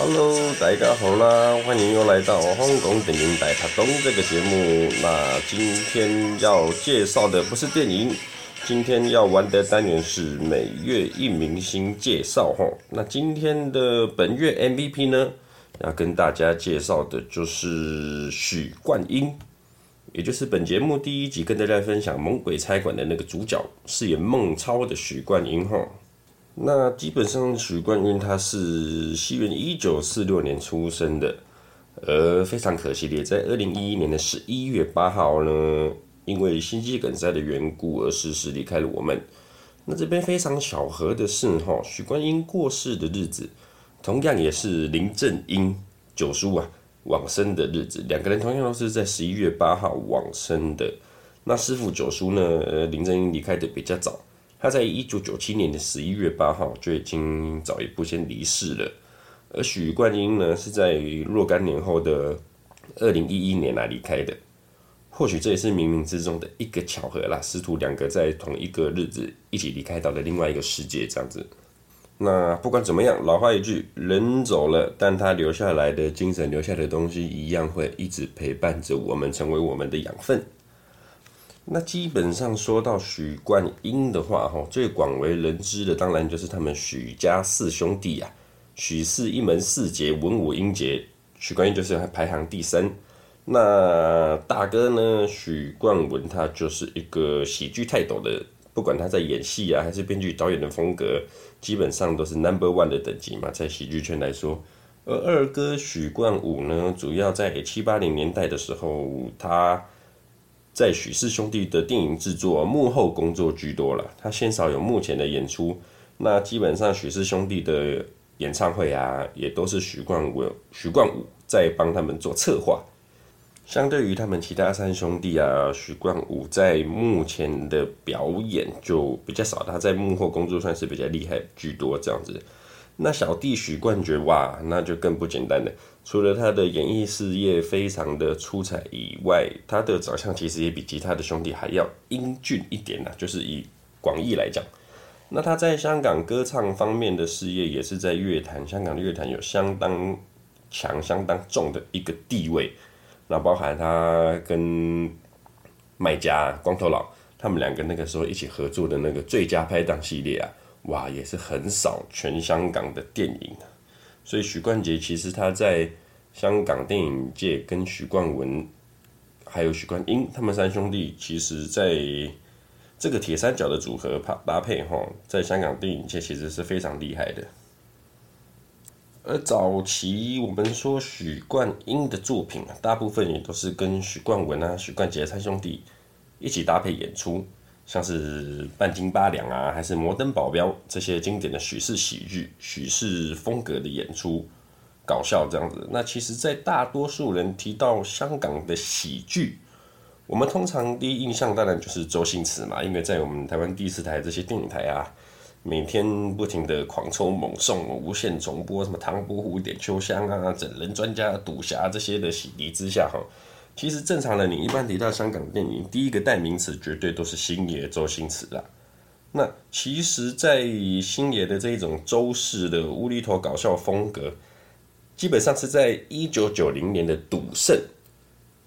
Hello，大家好啦，欢迎又来到香港电影大塔东这个节目。那今天要介绍的不是电影，今天要玩的单元是每月一明星介绍哈。那今天的本月 MVP 呢，要跟大家介绍的就是许冠英，也就是本节目第一集跟大家分享《猛鬼差馆》的那个主角，饰演孟超的许冠英哈。那基本上，许冠英他是西元一九四六年出生的，而非常可惜的，在二零一一年的十一月八号呢，因为心肌梗塞的缘故而逝世离开了我们。那这边非常巧合的是，哈，许冠英过世的日子，同样也是林正英九叔啊往生的日子，两个人同样都是在十一月八号往生的。那师傅九叔呢，呃，林正英离开的比较早。他在一九九七年的十一月八号就已经早一步先离世了，而许冠英呢是在若干年后的二零一一年来离开的。或许这也是冥冥之中的一个巧合啦，师徒两个在同一个日子一起离开到了另外一个世界，这样子。那不管怎么样，老话一句，人走了，但他留下来的精神，留下的东西一样会一直陪伴着我们，成为我们的养分。那基本上说到许冠英的话，哈，最广为人知的当然就是他们许家四兄弟啊，许氏一门四杰，文武英杰，许冠英就是排行第三。那大哥呢，许冠文他就是一个喜剧泰斗的，不管他在演戏啊，还是编剧导演的风格，基本上都是 number one 的等级嘛，在喜剧圈来说。而二哥许冠武呢，主要在七八零年代的时候，他。在许氏兄弟的电影制作幕后工作居多了，他鲜少有幕前的演出。那基本上许氏兄弟的演唱会啊，也都是许冠武、许冠武在帮他们做策划。相对于他们其他三兄弟啊，许冠武在幕前的表演就比较少，他在幕后工作算是比较厉害居多这样子。那小弟许冠杰哇，那就更不简单了。除了他的演艺事业非常的出彩以外，他的长相其实也比其他的兄弟还要英俊一点呢。就是以广义来讲，那他在香港歌唱方面的事业，也是在乐坛，香港的乐坛有相当强、相当重的一个地位。那包含他跟麦家、光头佬他们两个那个时候一起合作的那个最佳拍档系列啊。哇，也是横扫全香港的电影，所以许冠杰其实他在香港电影界跟许冠文还有许冠英他们三兄弟，其实在这个铁三角的组合搭搭配哈，在香港电影界其实是非常厉害的。而早期我们说许冠英的作品啊，大部分也都是跟许冠文啊、许冠杰三兄弟一起搭配演出。像是半斤八两啊，还是摩登保镖这些经典的许氏喜剧、许氏风格的演出，搞笑这样子。那其实，在大多数人提到香港的喜剧，我们通常第一印象当然就是周星驰嘛，因为在我们台湾第四台这些电影台啊，每天不停的狂抽猛送、无限重播，什么唐伯虎点秋香啊、整人专家赌侠这些的洗礼之下，哈。其实正常的，你一般提到香港电影，第一个代名词绝对都是星爷周星驰啦。那其实，在星爷的这一种周氏的无厘头搞笑风格，基本上是在一九九零年的《赌圣》，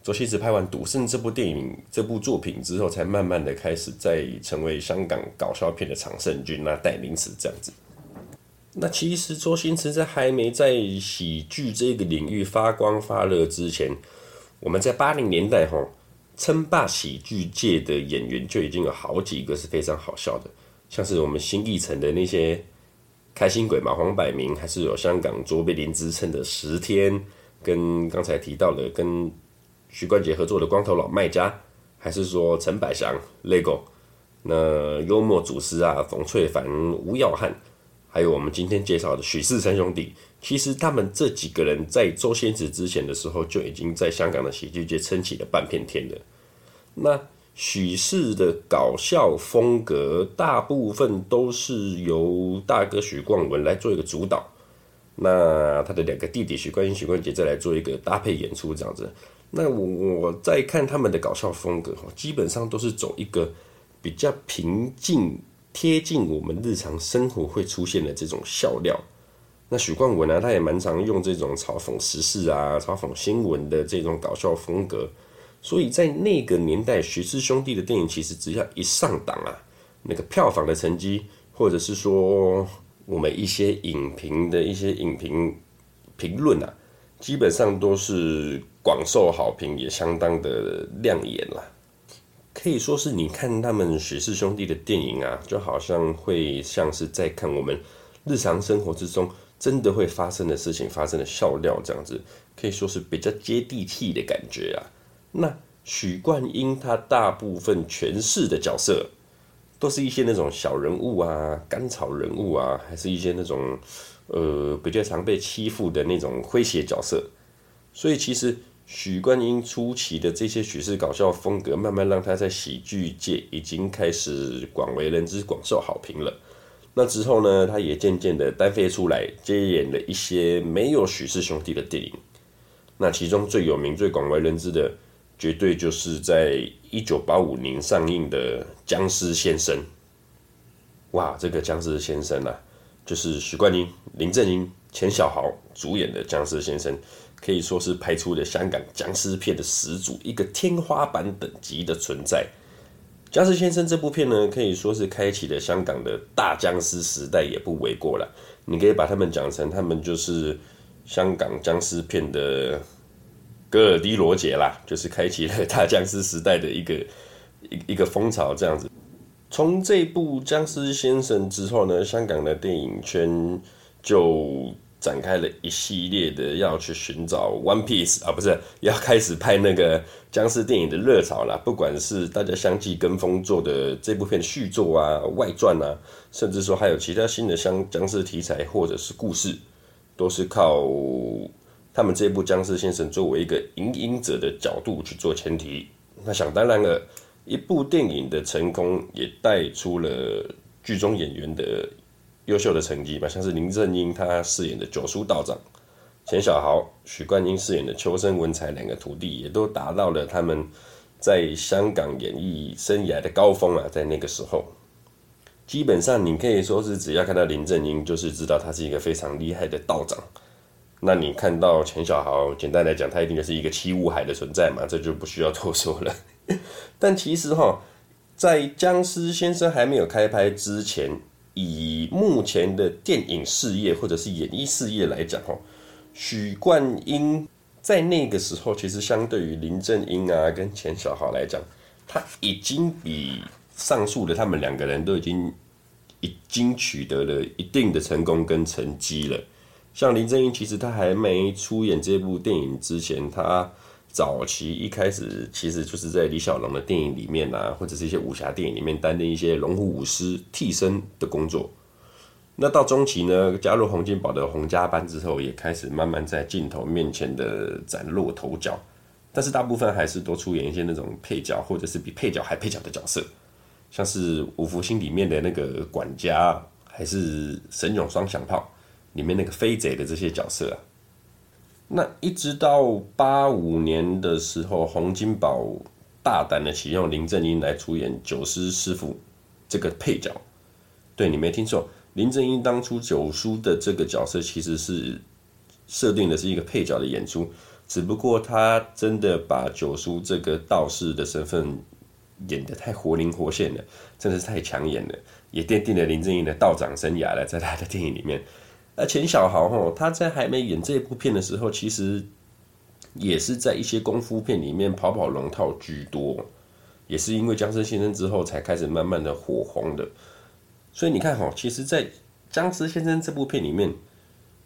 周星驰拍完《赌圣》这部电影、这部作品之后，才慢慢的开始在成为香港搞笑片的常胜军那代名词这样子。那其实周星驰在还没在喜剧这个领域发光发热之前，我们在八零年代哈，称霸喜剧界的演员就已经有好几个是非常好笑的，像是我们新艺城的那些开心鬼嘛，黄百鸣，还是有香港卓别林之称的十天，跟刚才提到的跟徐冠杰合作的光头老卖家，还是说陈百祥、Lego，那幽默祖师啊，冯淬帆、吴耀汉。还有我们今天介绍的许氏三兄弟，其实他们这几个人在周星驰之前的时候就已经在香港的喜剧界撑起了半片天了。那许氏的搞笑风格大部分都是由大哥许冠文来做一个主导，那他的两个弟弟许冠英、许冠杰再来做一个搭配演出这样子。那我我在看他们的搞笑风格，基本上都是走一个比较平静。贴近我们日常生活会出现的这种笑料，那许冠文呢，他也蛮常用这种嘲讽时事啊、嘲讽新闻的这种搞笑风格。所以在那个年代，许氏兄弟的电影其实只要一上档啊，那个票房的成绩，或者是说我们一些影评的一些影评评论啊，基本上都是广受好评，也相当的亮眼啦。可以说是你看他们许氏兄弟的电影啊，就好像会像是在看我们日常生活之中真的会发生的事情、发生的笑料这样子，可以说是比较接地气的感觉啊。那许冠英他大部分诠释的角色，都是一些那种小人物啊、甘草人物啊，还是一些那种呃比较常被欺负的那种诙谐角色。所以其实许冠英初期的这些许氏搞笑风格，慢慢让他在喜剧界已经开始广为人知、广受好评了。那之后呢，他也渐渐的单飞出来，接演了一些没有许氏兄弟的电影。那其中最有名、最广为人知的。绝对就是在一九八五年上映的《僵尸先生》。哇，这个《僵尸先生》啊，就是许冠英、林正英、钱小豪主演的《僵尸先生》，可以说是拍出了香港僵尸片的始祖，一个天花板等级的存在。《僵尸先生》这部片呢，可以说是开启了香港的大僵尸时代，也不为过了。你可以把他们讲成，他们就是香港僵尸片的。戈尔迪罗杰啦，就是开启了大僵尸时代的一个一 一个风潮，这样子。从这部《僵尸先生》之后呢，香港的电影圈就展开了一系列的要去寻找 One Piece 啊，不是要开始拍那个僵尸电影的热潮啦。不管是大家相继跟风做的这部片续作啊、外传啊，甚至说还有其他新的像僵尸题材或者是故事，都是靠。他们这部《僵尸先生》作为一个引领者的角度去做前提，那想当然了，一部电影的成功也带出了剧中演员的优秀的成绩嘛，像是林正英他饰演的九叔道长，钱小豪、许冠英饰演的秋生文才两个徒弟，也都达到了他们在香港演艺生涯的高峰啊，在那个时候，基本上你可以说是只要看到林正英，就是知道他是一个非常厉害的道长。那你看到钱小豪，简单来讲，他一定就是一个七武海的存在嘛，这就不需要多说了。但其实哈，在僵尸先生还没有开拍之前，以目前的电影事业或者是演艺事业来讲哈，许冠英在那个时候，其实相对于林正英啊跟钱小豪来讲，他已经比上述的他们两个人都已经已经取得了一定的成功跟成绩了。像林正英，其实他还没出演这部电影之前，他早期一开始其实就是在李小龙的电影里面啊，或者是一些武侠电影里面担任一些龙虎武师替身的工作。那到中期呢，加入洪金宝的洪家班之后，也开始慢慢在镜头面前的崭露头角。但是大部分还是多出演一些那种配角，或者是比配角还配角的角色，像是五福星里面的那个管家，还是神勇双响炮。里面那个飞贼的这些角色啊，那一直到八五年的时候，洪金宝大胆的启用林正英来出演九师师傅这个配角。对，你没听错，林正英当初九叔的这个角色其实是设定的是一个配角的演出，只不过他真的把九叔这个道士的身份演得太活灵活现了，真的是太抢眼了，也奠定了林正英的道长生涯了，在他的电影里面。而钱小豪哈，他在还没演这部片的时候，其实也是在一些功夫片里面跑跑龙套居多，也是因为《僵尸先生》之后才开始慢慢的火红的。所以你看哈，其实，在《僵尸先生》这部片里面，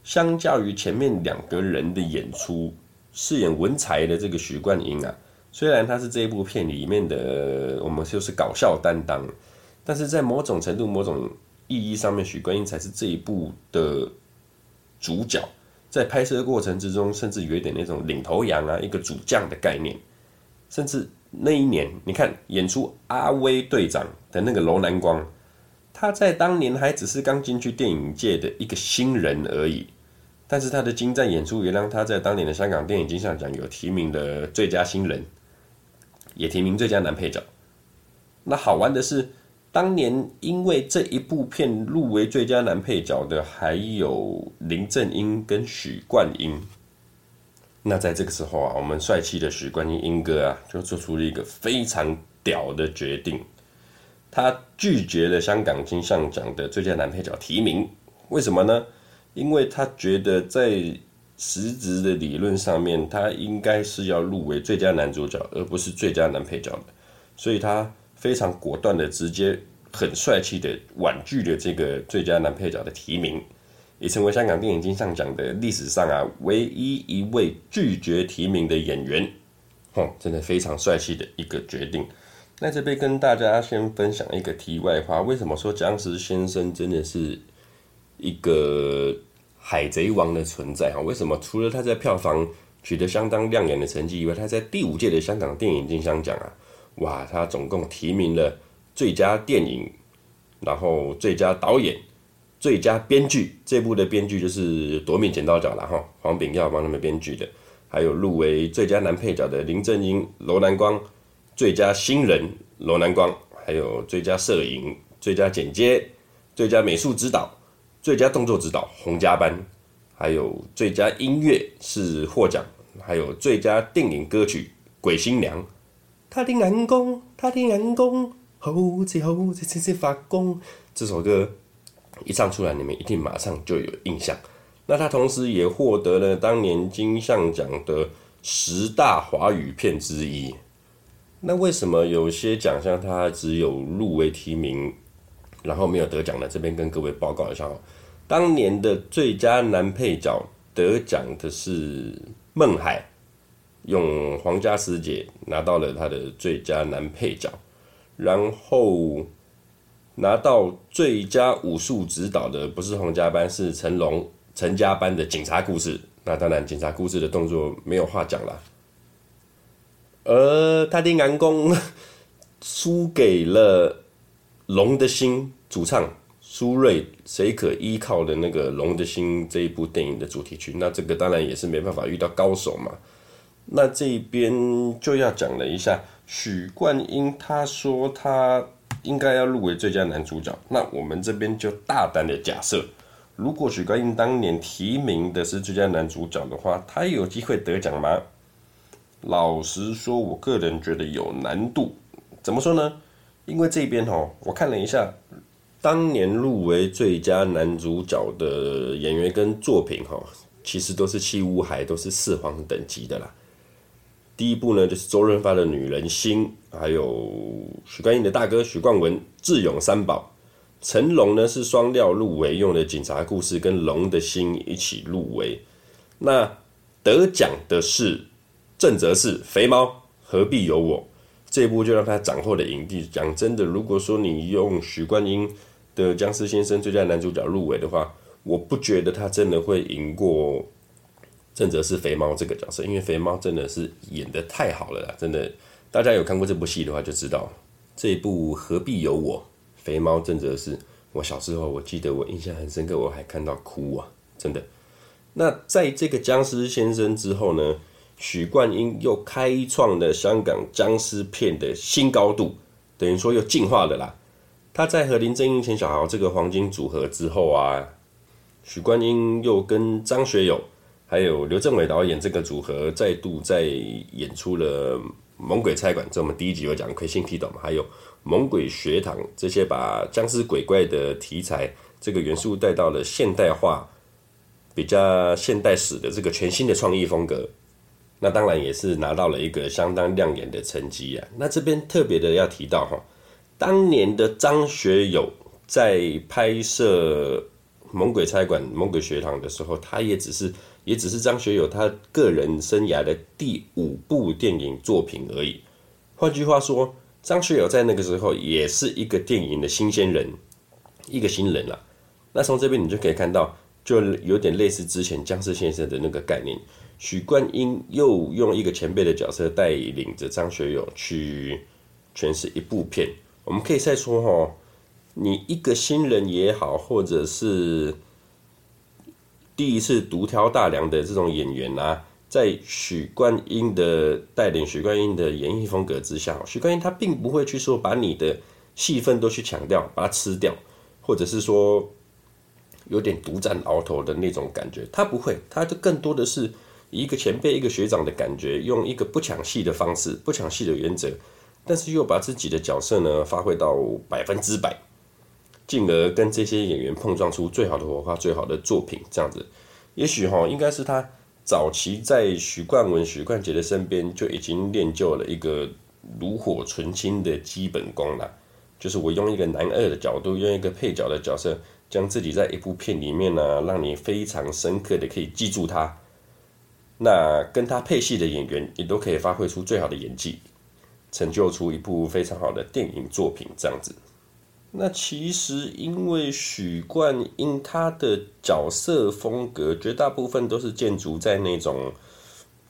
相较于前面两个人的演出，饰演文才的这个许冠英啊，虽然他是这一部片里面的我们就是搞笑担当，但是在某种程度、某种意义上面，许冠英才是这一部的主角，在拍摄过程之中，甚至有一点那种领头羊啊，一个主将的概念。甚至那一年，你看演出阿威队长的那个楼南光，他在当年还只是刚进去电影界的一个新人而已，但是他的精湛演出也让他在当年的香港电影金像奖有提名的最佳新人，也提名最佳男配角。那好玩的是。当年因为这一部片入围最佳男配角的还有林正英跟许冠英。那在这个时候啊，我们帅气的许冠英英哥啊，就做出了一个非常屌的决定，他拒绝了香港金像奖的最佳男配角提名。为什么呢？因为他觉得在实质的理论上面，他应该是要入围最佳男主角，而不是最佳男配角的。所以他非常果断的、直接、很帅气的婉拒了这个最佳男配角的提名，也成为香港电影金像奖的历史上啊唯一一位拒绝提名的演员。哦，真的非常帅气的一个决定。那这边跟大家先分享一个题外话：为什么说僵尸先生真的是一个海贼王的存在？哈，为什么除了他在票房取得相当亮眼的成绩以外，他在第五届的香港电影金像奖啊？哇，他总共提名了最佳电影，然后最佳导演、最佳编剧。这部的编剧就是《夺命剪刀脚》了哈，黄炳耀帮他们编剧的。还有入围最佳男配角的林正英、罗南光，最佳新人罗南光，还有最佳摄影、最佳剪接、最佳美术指导、最佳动作指导洪家班，还有最佳音乐是获奖，还有最佳电影歌曲《鬼新娘》。他的眼光，他的眼光，好似好似闪闪发光。这首歌一唱出来，你们一定马上就有印象。那他同时也获得了当年金像奖的十大华语片之一。那为什么有些奖项他只有入围提名，然后没有得奖呢？这边跟各位报告一下哦。当年的最佳男配角得奖的是孟海。用皇家师姐拿到了他的最佳男配角，然后拿到最佳武术指导的不是洪家班，是成龙陈家班的警察故事。那当然，警察故事的动作没有话讲了。而他的眼光输给了《龙的心》主唱苏芮，谁可依靠的那个《龙的心》这一部电影的主题曲。那这个当然也是没办法遇到高手嘛。那这边就要讲了一下许冠英，他说他应该要入围最佳男主角。那我们这边就大胆的假设，如果许冠英当年提名的是最佳男主角的话，他有机会得奖吗？老实说，我个人觉得有难度。怎么说呢？因为这边哦，我看了一下，当年入围最佳男主角的演员跟作品哈，其实都是七武海，都是四皇等级的啦。第一部呢，就是周润发的《女人心》，还有许冠英的大哥许冠文《智勇三宝》，成龙呢是双料入围，用的警察故事跟《龙的心》一起入围。那得奖的是郑则仕《肥猫》，何必有我？这部就让他斩获了影帝。讲真的，如果说你用许冠英的《僵尸先生》最佳男主角入围的话，我不觉得他真的会赢过。郑则仕肥猫这个角色，因为肥猫真的是演得太好了啦，真的，大家有看过这部戏的话就知道，这一部何必有我，肥猫郑则仕，我小时候我记得我印象很深刻，我还看到哭啊，真的。那在这个僵尸先生之后呢，许冠英又开创了香港僵尸片的新高度，等于说又进化了啦。他在和林正英、钱小豪这个黄金组合之后啊，许冠英又跟张学友。还有刘镇伟导演这个组合再度在演出了《猛鬼菜馆》，这我们第一集有讲，亏心剃头嘛。还有《猛鬼学堂》这些把僵尸鬼怪的题材这个元素带到了现代化、比较现代史的这个全新的创意风格，那当然也是拿到了一个相当亮眼的成绩啊。那这边特别的要提到哈，当年的张学友在拍摄《猛鬼菜馆》《猛鬼学堂》的时候，他也只是。也只是张学友他个人生涯的第五部电影作品而已。换句话说，张学友在那个时候也是一个电影的新鲜人，一个新人了。那从这边你就可以看到，就有点类似之前僵尸先生的那个概念。许冠英又用一个前辈的角色带领着张学友去诠释一部片。我们可以再说哈，你一个新人也好，或者是。第一次独挑大梁的这种演员啊，在许冠英的带领、许冠英的演绎风格之下，许冠英他并不会去说把你的戏份都去抢掉，把它吃掉，或者是说有点独占鳌头的那种感觉。他不会，他就更多的是一个前辈、一个学长的感觉，用一个不抢戏的方式、不抢戏的原则，但是又把自己的角色呢发挥到百分之百，进而跟这些演员碰撞出最好的火花、最好的作品。这样子，也许哈，应该是他。早期在许冠文、许冠杰的身边就已经练就了一个炉火纯青的基本功了，就是我用一个男二的角度，用一个配角的角色，将自己在一部片里面呢，让你非常深刻的可以记住他。那跟他配戏的演员也都可以发挥出最好的演技，成就出一部非常好的电影作品，这样子。那其实，因为许冠英他的角色风格绝大部分都是建筑在那种，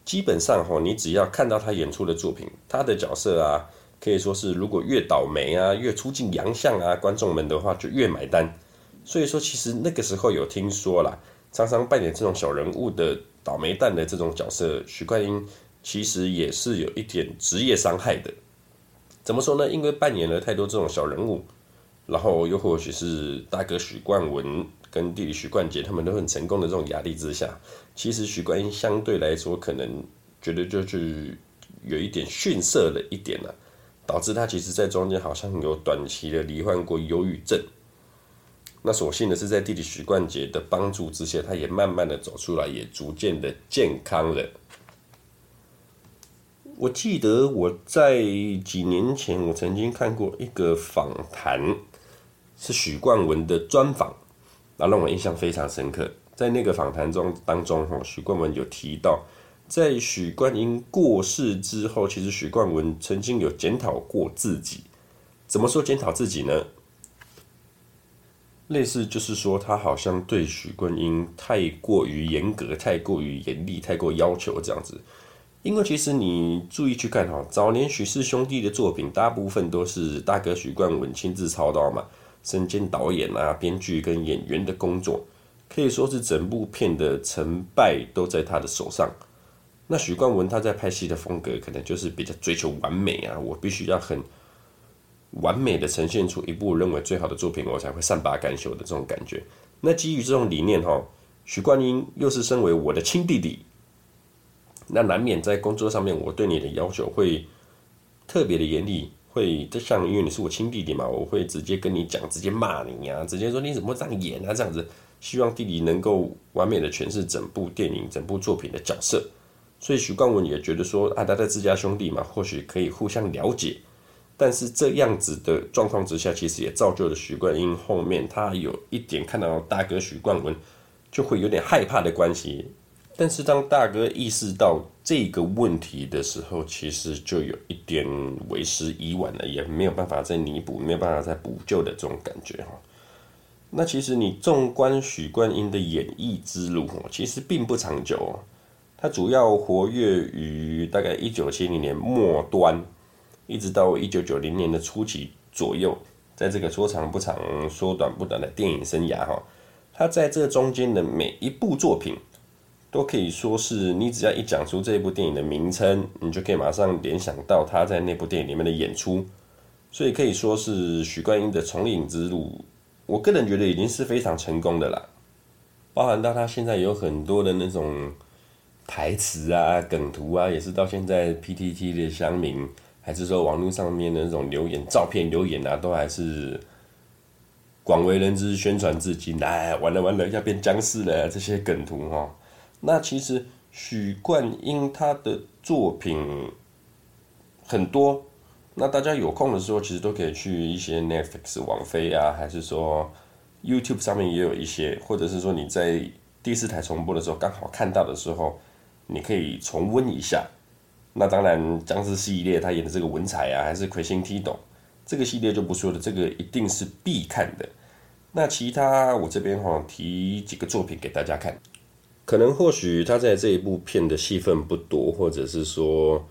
基本上哈，你只要看到他演出的作品，他的角色啊，可以说是如果越倒霉啊，越出尽洋相啊，观众们的话就越买单。所以说，其实那个时候有听说啦，常常扮演这种小人物的倒霉蛋的这种角色，许冠英其实也是有一点职业伤害的。怎么说呢？因为扮演了太多这种小人物。然后又或许是大哥许冠文跟弟弟许冠杰他们都很成功的这种压力之下，其实许冠英相对来说可能觉得就是有一点逊色了一点了，导致他其实在中间好像有短期的罹患过忧郁症。那所幸的是在弟弟许冠杰的帮助之下，他也慢慢的走出来，也逐渐的健康了。我记得我在几年前我曾经看过一个访谈。是许冠文的专访，那让我印象非常深刻。在那个访谈中当中，哈，许冠文有提到，在许冠英过世之后，其实许冠文曾经有检讨过自己。怎么说检讨自己呢？类似就是说，他好像对许冠英太过于严格、太过于严厉、太过要求这样子。因为其实你注意去看哈，早年许氏兄弟的作品，大部分都是大哥许冠文亲自操刀嘛。身兼导演啊、编剧跟演员的工作，可以说是整部片的成败都在他的手上。那许冠文他在拍戏的风格，可能就是比较追求完美啊，我必须要很完美的呈现出一部认为最好的作品，我才会善罢甘休的这种感觉。那基于这种理念哈，许冠英又是身为我的亲弟弟，那难免在工作上面，我对你的要求会特别的严厉。会就像因为你是我亲弟弟嘛，我会直接跟你讲，直接骂你呀、啊，直接说你怎么这样演啊，这样子，希望弟弟能够完美的诠释整部电影、整部作品的角色。所以许冠文也觉得说啊，他在自家兄弟嘛，或许可以互相了解。但是这样子的状况之下，其实也造就了许冠英后面他有一点看到大哥许冠文就会有点害怕的关系。但是当大哥意识到这个问题的时候，其实就有一点为时已晚了，也没有办法再弥补，没有办法再补救的这种感觉哈。那其实你纵观许冠英的演艺之路，其实并不长久。他主要活跃于大概一九七零年末端，一直到一九九零年的初期左右，在这个说长不长、说短不短的电影生涯哈，他在这中间的每一部作品。都可以说是你只要一讲出这部电影的名称，你就可以马上联想到他在那部电影里面的演出，所以可以说是许冠英的从影之路，我个人觉得已经是非常成功的啦。包含到他现在有很多的那种台词啊、梗图啊，也是到现在 PTT 的乡民，还是说网络上面的那种留言、照片留言啊，都还是广为人知，宣传至今。哎，完了完了，要变僵尸了，这些梗图哈。那其实许冠英他的作品很多，那大家有空的时候其实都可以去一些 Netflix 网飞啊，还是说 YouTube 上面也有一些，或者是说你在第四台重播的时候刚好看到的时候，你可以重温一下。那当然，僵尸系列他演的这个文采啊，还是魁星踢斗这个系列就不说了，这个一定是必看的。那其他我这边哈提几个作品给大家看。可能或许他在这一部片的戏份不多，或者是说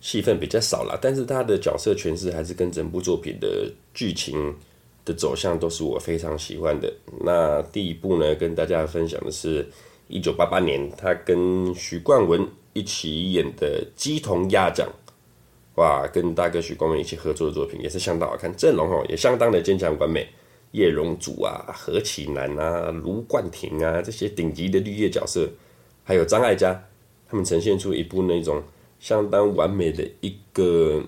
戏份比较少啦，但是他的角色诠释还是跟整部作品的剧情的走向都是我非常喜欢的。那第一部呢，跟大家分享的是一九八八年他跟许冠文一起演的《鸡同鸭讲》。哇，跟大哥许冠文一起合作的作品也是相当好看，阵容哦也相当的坚强完美。叶荣祖啊、何启南啊、卢冠廷啊这些顶级的绿叶角色，还有张艾嘉，他们呈现出一部那种相当完美的一个，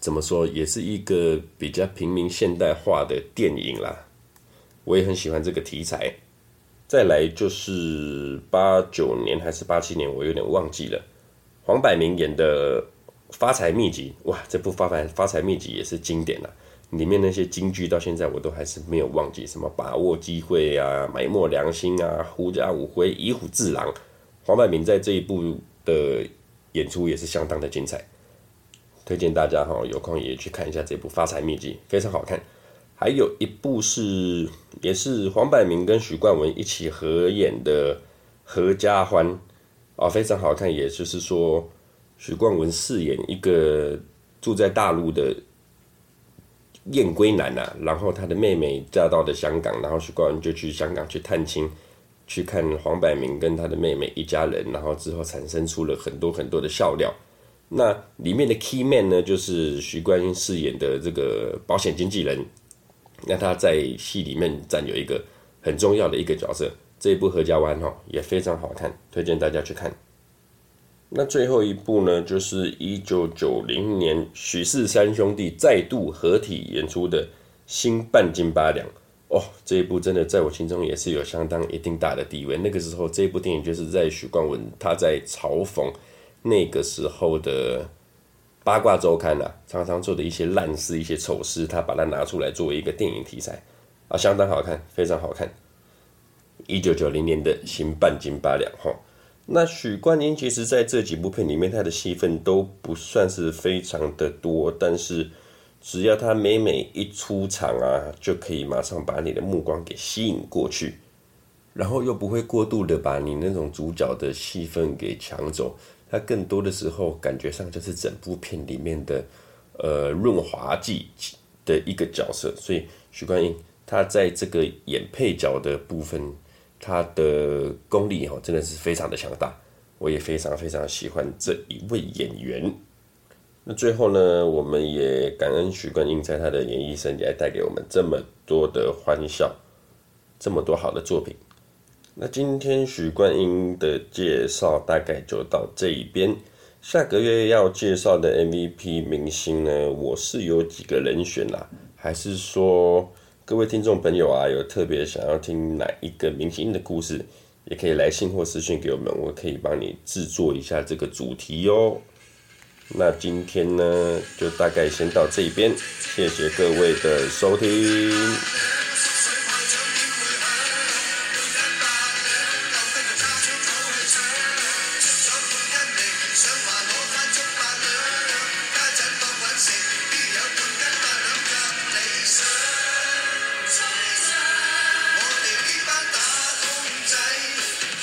怎么说，也是一个比较平民现代化的电影啦。我也很喜欢这个题材。再来就是八九年还是八七年，我有点忘记了。黄百鸣演的《发财秘籍》，哇，这部发财发财秘籍也是经典了。里面那些金句到现在我都还是没有忘记，什么把握机会啊，埋没良心啊，狐假虎威，以虎制狼。黄百鸣在这一部的演出也是相当的精彩，推荐大家哈有空也去看一下这部《发财秘笈》，非常好看。还有一部是也是黄百鸣跟许冠文一起合演的《合家欢》啊，非常好看。也就是说，许冠文饰演一个住在大陆的。燕归男啊，然后他的妹妹嫁到了香港，然后许冠文就去香港去探亲，去看黄百鸣跟他的妹妹一家人，然后之后产生出了很多很多的笑料。那里面的 key man 呢，就是许冠英饰演的这个保险经纪人，那他在戏里面占有一个很重要的一个角色。这一部《合家欢》哦也非常好看，推荐大家去看。那最后一部呢，就是一九九零年许氏三兄弟再度合体演出的《新半斤八两》哦，这一部真的在我心中也是有相当一定大的地位。那个时候，这部电影就是在许冠文他在嘲讽那个时候的八卦周刊啊，常常做的一些烂事、一些丑事，他把它拿出来作为一个电影题材啊，相当好看，非常好看。一九九零年的《新半斤八两》哈。那许冠英其实在这几部片里面，他的戏份都不算是非常的多，但是只要他每每一出场啊，就可以马上把你的目光给吸引过去，然后又不会过度的把你那种主角的戏份给抢走，他更多的时候感觉上就是整部片里面的呃润滑剂的一个角色，所以许冠英他在这个演配角的部分。他的功力哦，真的是非常的强大，我也非常非常喜欢这一位演员。那最后呢，我们也感恩许冠英在他的演艺生涯带给我们这么多的欢笑，这么多好的作品。那今天许冠英的介绍大概就到这一边，下个月要介绍的 MVP 明星呢，我是有几个人选啦，还是说？各位听众朋友啊，有特别想要听哪一个明星的故事，也可以来信或私信给我们，我可以帮你制作一下这个主题哦。那今天呢，就大概先到这边，谢谢各位的收听。